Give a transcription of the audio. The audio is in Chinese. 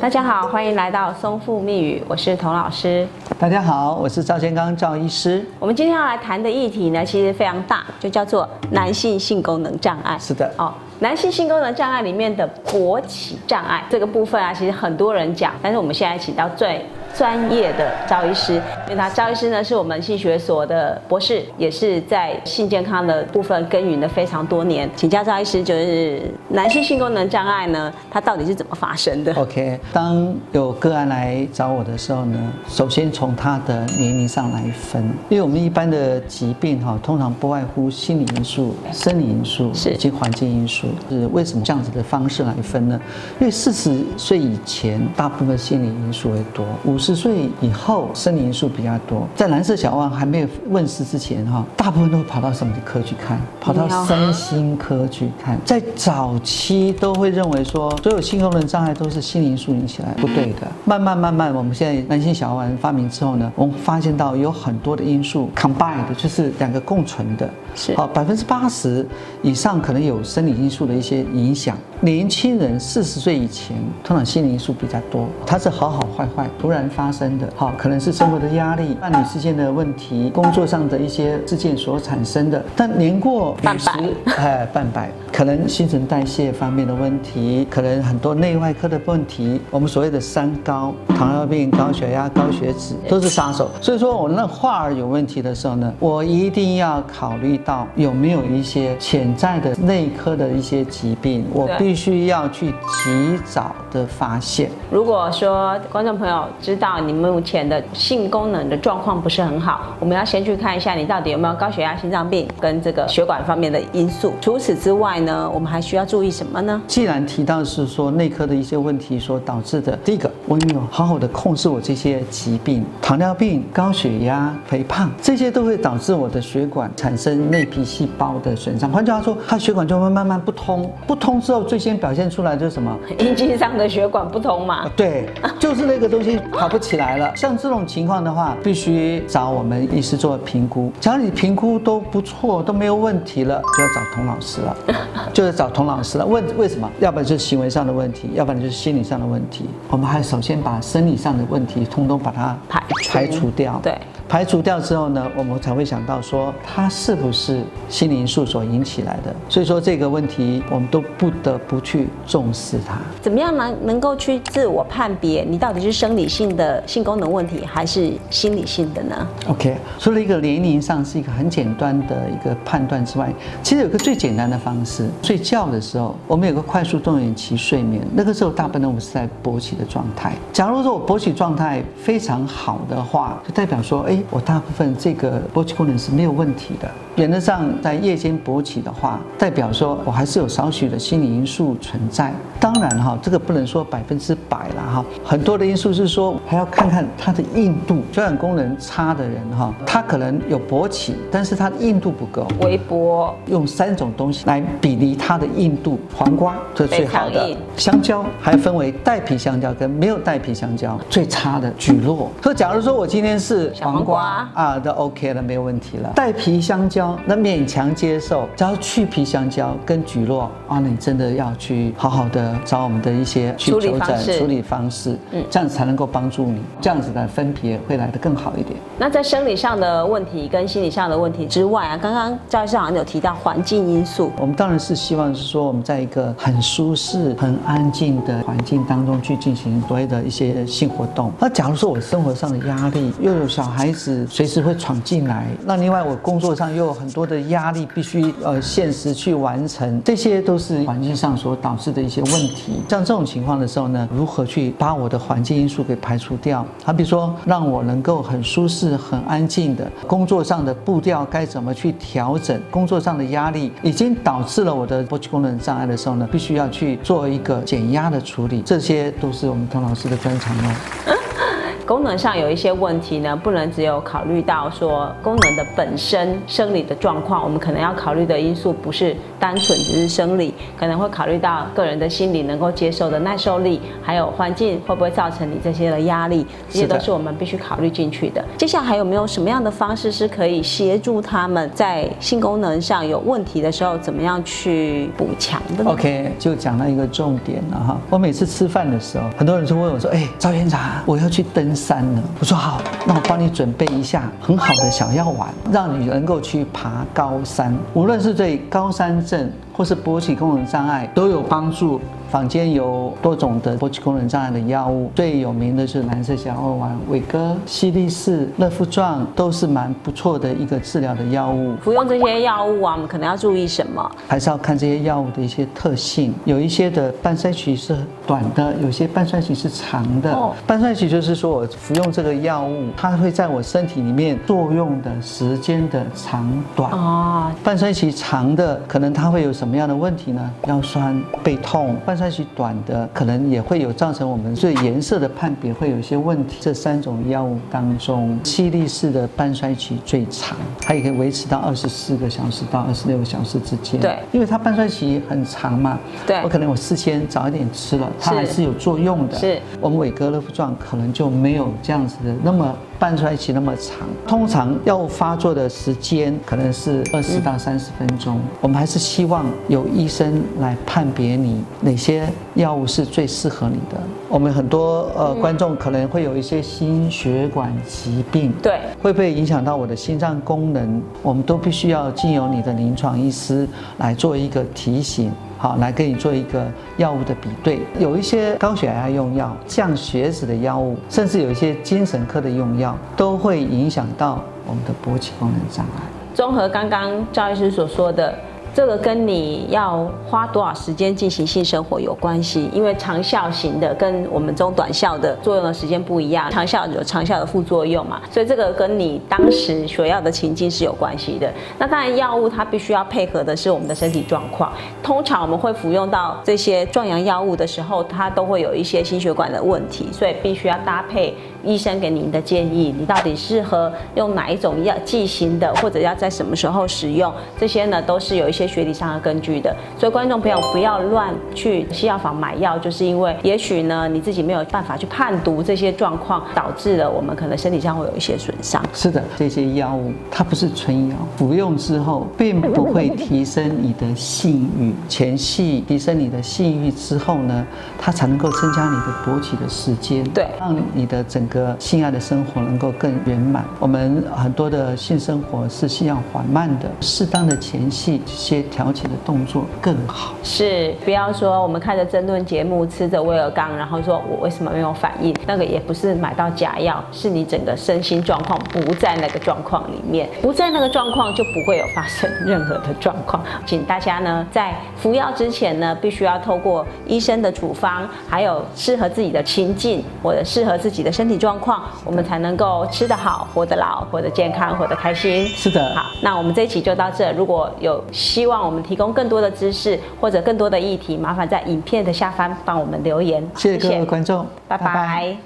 大家好，欢迎来到松富密语，我是童老师。大家好，我是赵建刚赵医师。我们今天要来谈的议题呢，其实非常大，就叫做男性性功能障碍。是的，哦，男性性功能障碍里面的勃起障碍这个部分啊，其实很多人讲，但是我们现在请到最专业的赵医师，因为他赵医师呢是我们性学所的博士，也是在性健康的部分耕耘了非常多年。请教赵医师，就是男性性功能障碍呢，它到底是怎么发生的？OK，当有个案来找我的时候呢，首先从他的年龄上来分，因为我们一般的疾病哈，通常不外乎心理因素、生理因素以及环境因素。是为什么这样子的方式来分呢？因为四十岁以前，大部分心理因素为多；五十岁以后，生理因素比较多。在蓝色小王还没有问世之前哈，大部分都会跑到什么科去看？跑到尿身心科去看。在早期都会认为说，所有性功能障碍都是心理因素引起来，不对的。慢慢慢慢，我们现在男性小丸发明之后呢，我们发现到有很多的因素 combined，就是两个共存的。是好，百分之八十以上可能有生理因素的一些影响。年轻人四十岁以前，通常心理因素比较多，它是好好坏坏突然发生的。好，可能是生活的压力、伴侣之间的问题、工作上的一些事件所产生的。但年过半五十百，哎，半百，可能新陈代谢方面的问题，可能很多内外科的问题，我们所谓的三高，糖尿病、高血压、高血脂都是杀手。所以说我那话儿有问题的时候呢，我一定要考虑到有没有一些潜在的内科的一些疾病，我必须要去及早的发现。如果说观众朋友知道你目前的性功能的状况不是很好，我们要先去看一下你到底有没有高血压、心脏病跟这个血管方面的因素。除此之外呢，我们还需要注意什么呢？既然提到是说内科的一些问题所导致的，第一个，我有没有好好的控制我这些疾病，糖尿病、高血压、肥胖，这些都会导致我的血管产生内皮细胞的损伤。换句话说，它血管就会慢慢不通，不通之后，最先表现出来就是什么？阴茎上的血管不通嘛？对，就是那个东西 跑不起来了。像这种情况的话，必须找我们医师做评估。只要你评估都不错，都没有问题了，就要找童老师了，就是找童老师了。问为什么？要不然就是行为上的问题，要不然就是心理上的问题。我们还首先把生理上的问题通通把它排除排除掉。对。排除掉之后呢，我们才会想到说它是不是心理因素所引起来的。所以说这个问题，我们都不得不去重视它。怎么样能能够去自我判别你到底是生理性的性功能问题还是心理性的呢？OK，除了一个年龄上是一个很简单的一个判断之外，其实有个最简单的方式，睡觉的时候，我们有个快速动眼期睡眠，那个时候大部分我们是在勃起的状态。假如说我勃起状态非常好的话，就代表说，哎，我大部分这个勃起功能是没有问题的。原则上，在夜间勃起的话，代表说我还是有少许的心理因素存在。当然哈，这个不能说百分之百了哈，很多的因素是说还要看看它的硬度。交感功能差的人哈，他可能有勃起，但是他的硬度不够。微波用三种东西来比拟它的硬度，黄瓜这是最好的香蕉还分为带皮香蕉跟没有带皮香蕉，最差的菊络。所以假如说我今天是黄瓜啊，都 OK 了，没有问题了。带皮香蕉那勉强接受，只要去皮香蕉跟菊络啊，那你真的要去好好的找我们的一些去处理求方式诊处理方式，嗯，这样子才能够帮助你，这样子的分别会来得更好一点。那在生理上的问题跟心理上的问题之外啊，刚刚赵医师好像有提到环境因素，我们当然是希望是说我们在一个很舒适、很安静的环境当中去进行所谓的一些性活动。那假如说我生活上的压力，又有小孩是随时会闯进来，那另外我工作上又有很多的压力，必须呃限时去完成，这些都是环境上所导致的一些问题。像这种情况的时候呢，如何去把我的环境因素给排除掉？好比说，让我能够很舒适、很安静的工作上的步调该怎么去调整？工作上的压力已经导致了我的勃起功能障碍的时候呢，必须要去做一个减压的处理，这些都是我们童老师的专长哦。功能上有一些问题呢，不能只有考虑到说功能的本身生理的状况，我们可能要考虑的因素不是单纯只是生理，可能会考虑到个人的心理能够接受的耐受力，还有环境会不会造成你这些的压力，这些都是我们必须考虑进去的。接下来还有没有什么样的方式是可以协助他们在性功能上有问题的时候，怎么样去补强的呢 OK，就讲到一个重点了哈。我每次吃饭的时候，很多人就问我说：“哎，赵院长，我要去登山了。”我说：“好，那我帮你准备一下很好的小药丸，让你能够去爬高山，无论是对高山症或是勃起功能障碍都有帮助。”坊间有多种的勃起功能障碍的药物，最有名的是蓝色小药丸、伟哥、西力士、乐肤壮，都是蛮不错的一个治疗的药物。服用这些药物啊，我们可能要注意什么？还是要看这些药物的一些特性，有一些的半衰期是短的，有些半衰期是长的。哦半衰期就是说我服用这个药物，它会在我身体里面作用的时间的长短。哦，半衰期长的，可能它会有什么样的问题呢？腰酸背痛。半衰期短的，可能也会有造成我们对颜色的判别会有一些问题。这三种药物当中，西力式的半衰期最长，它也可以维持到二十四个小时到二十六个小时之间。对因为它半衰期很长嘛。对我可能我事先早一点吃了，它还是有作用的。是我们伟哥乐夫状可能就没有这样子的那么半衰期那么长。通常药物发作的时间可能是二十到三十分钟。我们还是希望有医生来判别你哪些药物是最适合你的。我们很多呃观众可能会有一些心血管疾病，对会不会影响到我的心脏功能？我们都必须要经由你的临床医师来做一个提醒。好，来给你做一个药物的比对，有一些高血压用药、降血脂的药物，甚至有一些精神科的用药，都会影响到我们的勃起功能障碍。综合刚刚赵医师所说的，这个跟你要花多少时间进行性生活有关系，因为长效型的跟我们中短效的作用的时间不一样，长效有长效的副作用嘛，所以这个跟你当时所要的情境是有关系的。那当然，药物它必须要配合的是我们的身体状况。通常我们会服用到这些壮阳药物的时候，它都会有一些心血管的问题，所以必须要搭配医生给您的建议，你到底适合用哪一种药剂型的，或者要在什么时候使用，这些呢都是有一些学理上的根据的。所以观众朋友不要乱去西药房买药，就是因为也许呢你自己没有办法去判读这些状况，导致了我们可能身体上会有一些损伤。是的，这些药物它不是纯药，服用之后并不会提升你的性欲，前戏提升你的性欲之后呢，它才能够增加你的勃起的时间，对让你的整个性爱的生活能够更圆满。我们很多的性生活是需要缓慢的，适当的前戏，这些调节的动作更好。是，不要说我们看着争论节目，吃着威尔刚，然后说我为什么没有反应？那个也不是买到假药，是你整个身心状况不在那个状况里面，不在那个状况就不会有发生任何的状况。请大家呢在服药之前呢，必须要透过医生的处方，还有适合自己的情境或者适合自己的身体状况，我们才能够吃得好、活得老、活得健康、活得开心。是的，好，那我们这一期就到这。如果有希望我们提供更多的知识或者更多的议题，麻烦在影片的下方帮我们留言。谢谢各位观众，拜拜